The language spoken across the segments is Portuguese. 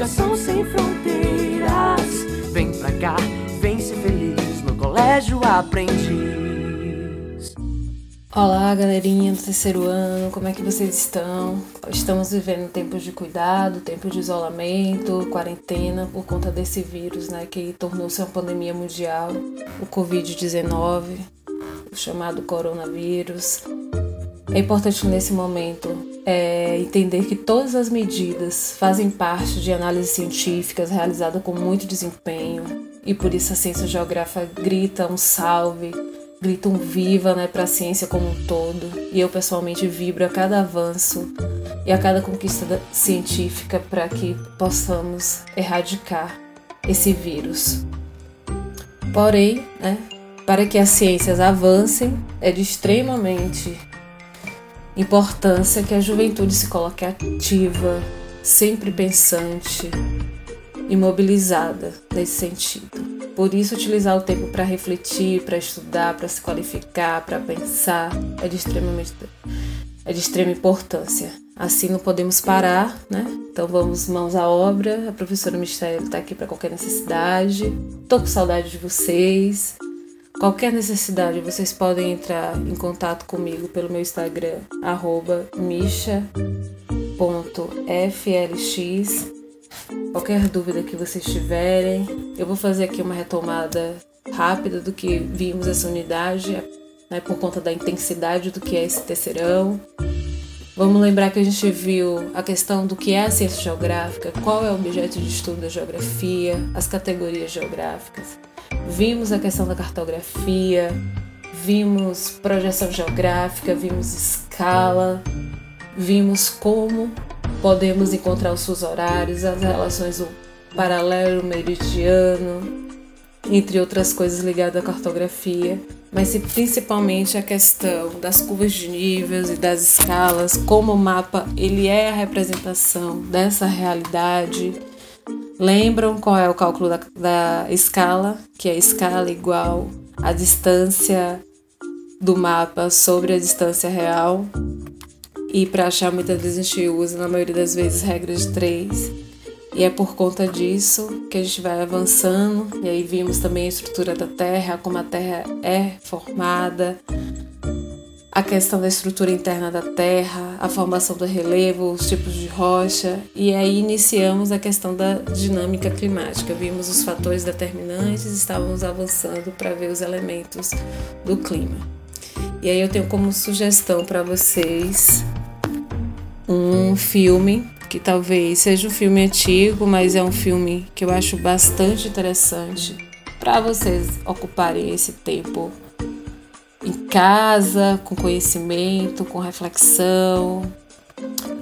educação sem fronteiras. Vem pra cá, vem ser feliz no colégio aprendiz. Olá, galerinha do terceiro ano, como é que vocês estão? Estamos vivendo tempos de cuidado, tempos de isolamento, quarentena por conta desse vírus, né, que tornou-se uma pandemia mundial, o Covid-19, o chamado coronavírus. É importante nesse momento é, entender que todas as medidas fazem parte de análises científicas realizadas com muito desempenho e por isso a ciência geográfica grita um salve, grita um viva né, para a ciência como um todo. E eu pessoalmente vibro a cada avanço e a cada conquista científica para que possamos erradicar esse vírus. Porém, né, para que as ciências avancem, é de extremamente importância que a juventude se coloque ativa, sempre pensante e mobilizada nesse sentido. Por isso, utilizar o tempo para refletir, para estudar, para se qualificar, para pensar é de, extremamente, é de extrema importância. Assim não podemos parar, né? Então vamos mãos à obra. A professora Mistério está aqui para qualquer necessidade. Tô com saudade de vocês. Qualquer necessidade, vocês podem entrar em contato comigo pelo meu Instagram, misha.flx. Qualquer dúvida que vocês tiverem, eu vou fazer aqui uma retomada rápida do que vimos essa unidade, né, por conta da intensidade do que é esse terceirão. Vamos lembrar que a gente viu a questão do que é a ciência geográfica, qual é o objeto de estudo da geografia, as categorias geográficas. Vimos a questão da cartografia, vimos projeção geográfica, vimos escala, vimos como podemos encontrar os seus horários, as relações do paralelo meridiano, entre outras coisas ligadas à cartografia, mas principalmente a questão das curvas de níveis e das escalas, como o mapa ele é a representação dessa realidade Lembram qual é o cálculo da, da escala? Que é a escala igual a distância do mapa sobre a distância real. E para achar, muitas vezes a gente usa, na maioria das vezes, regras de três. E é por conta disso que a gente vai avançando. E aí vimos também a estrutura da Terra, como a Terra é formada, a questão da estrutura interna da Terra, a formação do relevo, os tipos de rocha, e aí iniciamos a questão da dinâmica climática. Vimos os fatores determinantes, estávamos avançando para ver os elementos do clima. E aí eu tenho como sugestão para vocês um filme que talvez seja um filme antigo, mas é um filme que eu acho bastante interessante para vocês ocuparem esse tempo em casa, com conhecimento, com reflexão.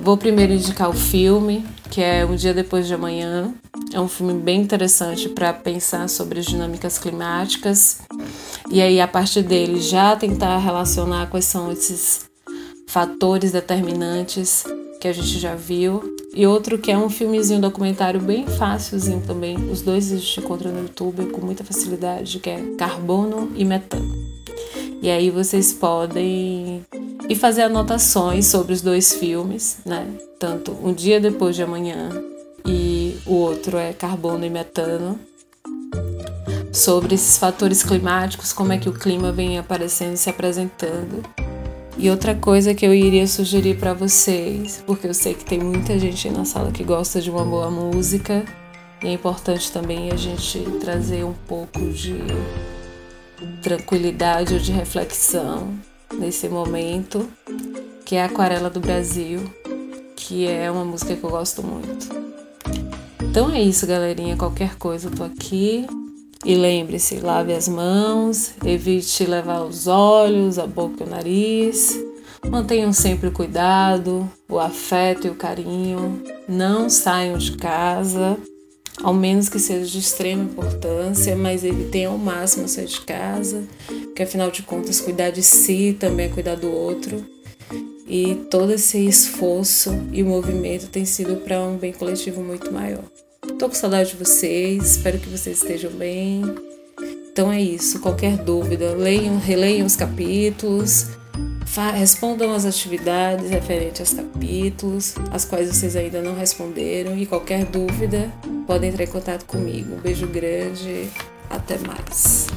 Vou primeiro indicar o filme, que é Um Dia Depois de Amanhã. É um filme bem interessante para pensar sobre as dinâmicas climáticas e aí, a partir dele, já tentar relacionar quais são esses fatores determinantes que a gente já viu. E outro que é um filmezinho documentário bem fácilzinho também. Os dois a gente encontra no YouTube com muita facilidade, que é Carbono e Metano. E aí vocês podem ir fazer anotações sobre os dois filmes, né? Tanto Um Dia Depois de Amanhã e o outro é Carbono e Metano. Sobre esses fatores climáticos, como é que o clima vem aparecendo e se apresentando. E outra coisa que eu iria sugerir para vocês, porque eu sei que tem muita gente na sala que gosta de uma boa música, e é importante também a gente trazer um pouco de tranquilidade ou de reflexão nesse momento, que é Aquarela do Brasil, que é uma música que eu gosto muito. Então é isso, galerinha. Qualquer coisa eu tô aqui. E lembre-se, lave as mãos, evite levar os olhos, a boca e o nariz. Mantenham sempre o cuidado, o afeto e o carinho. Não saiam de casa ao menos que seja de extrema importância, mas ele tem ao máximo sair de casa, porque afinal de contas cuidar de si também é cuidar do outro. E todo esse esforço e movimento tem sido para um bem coletivo muito maior. Tô com saudade de vocês, espero que vocês estejam bem. Então é isso, qualquer dúvida, leiam, releiam os capítulos, respondam as atividades referentes aos capítulos, as quais vocês ainda não responderam. E qualquer dúvida, podem entrar em contato comigo. Um beijo grande, até mais.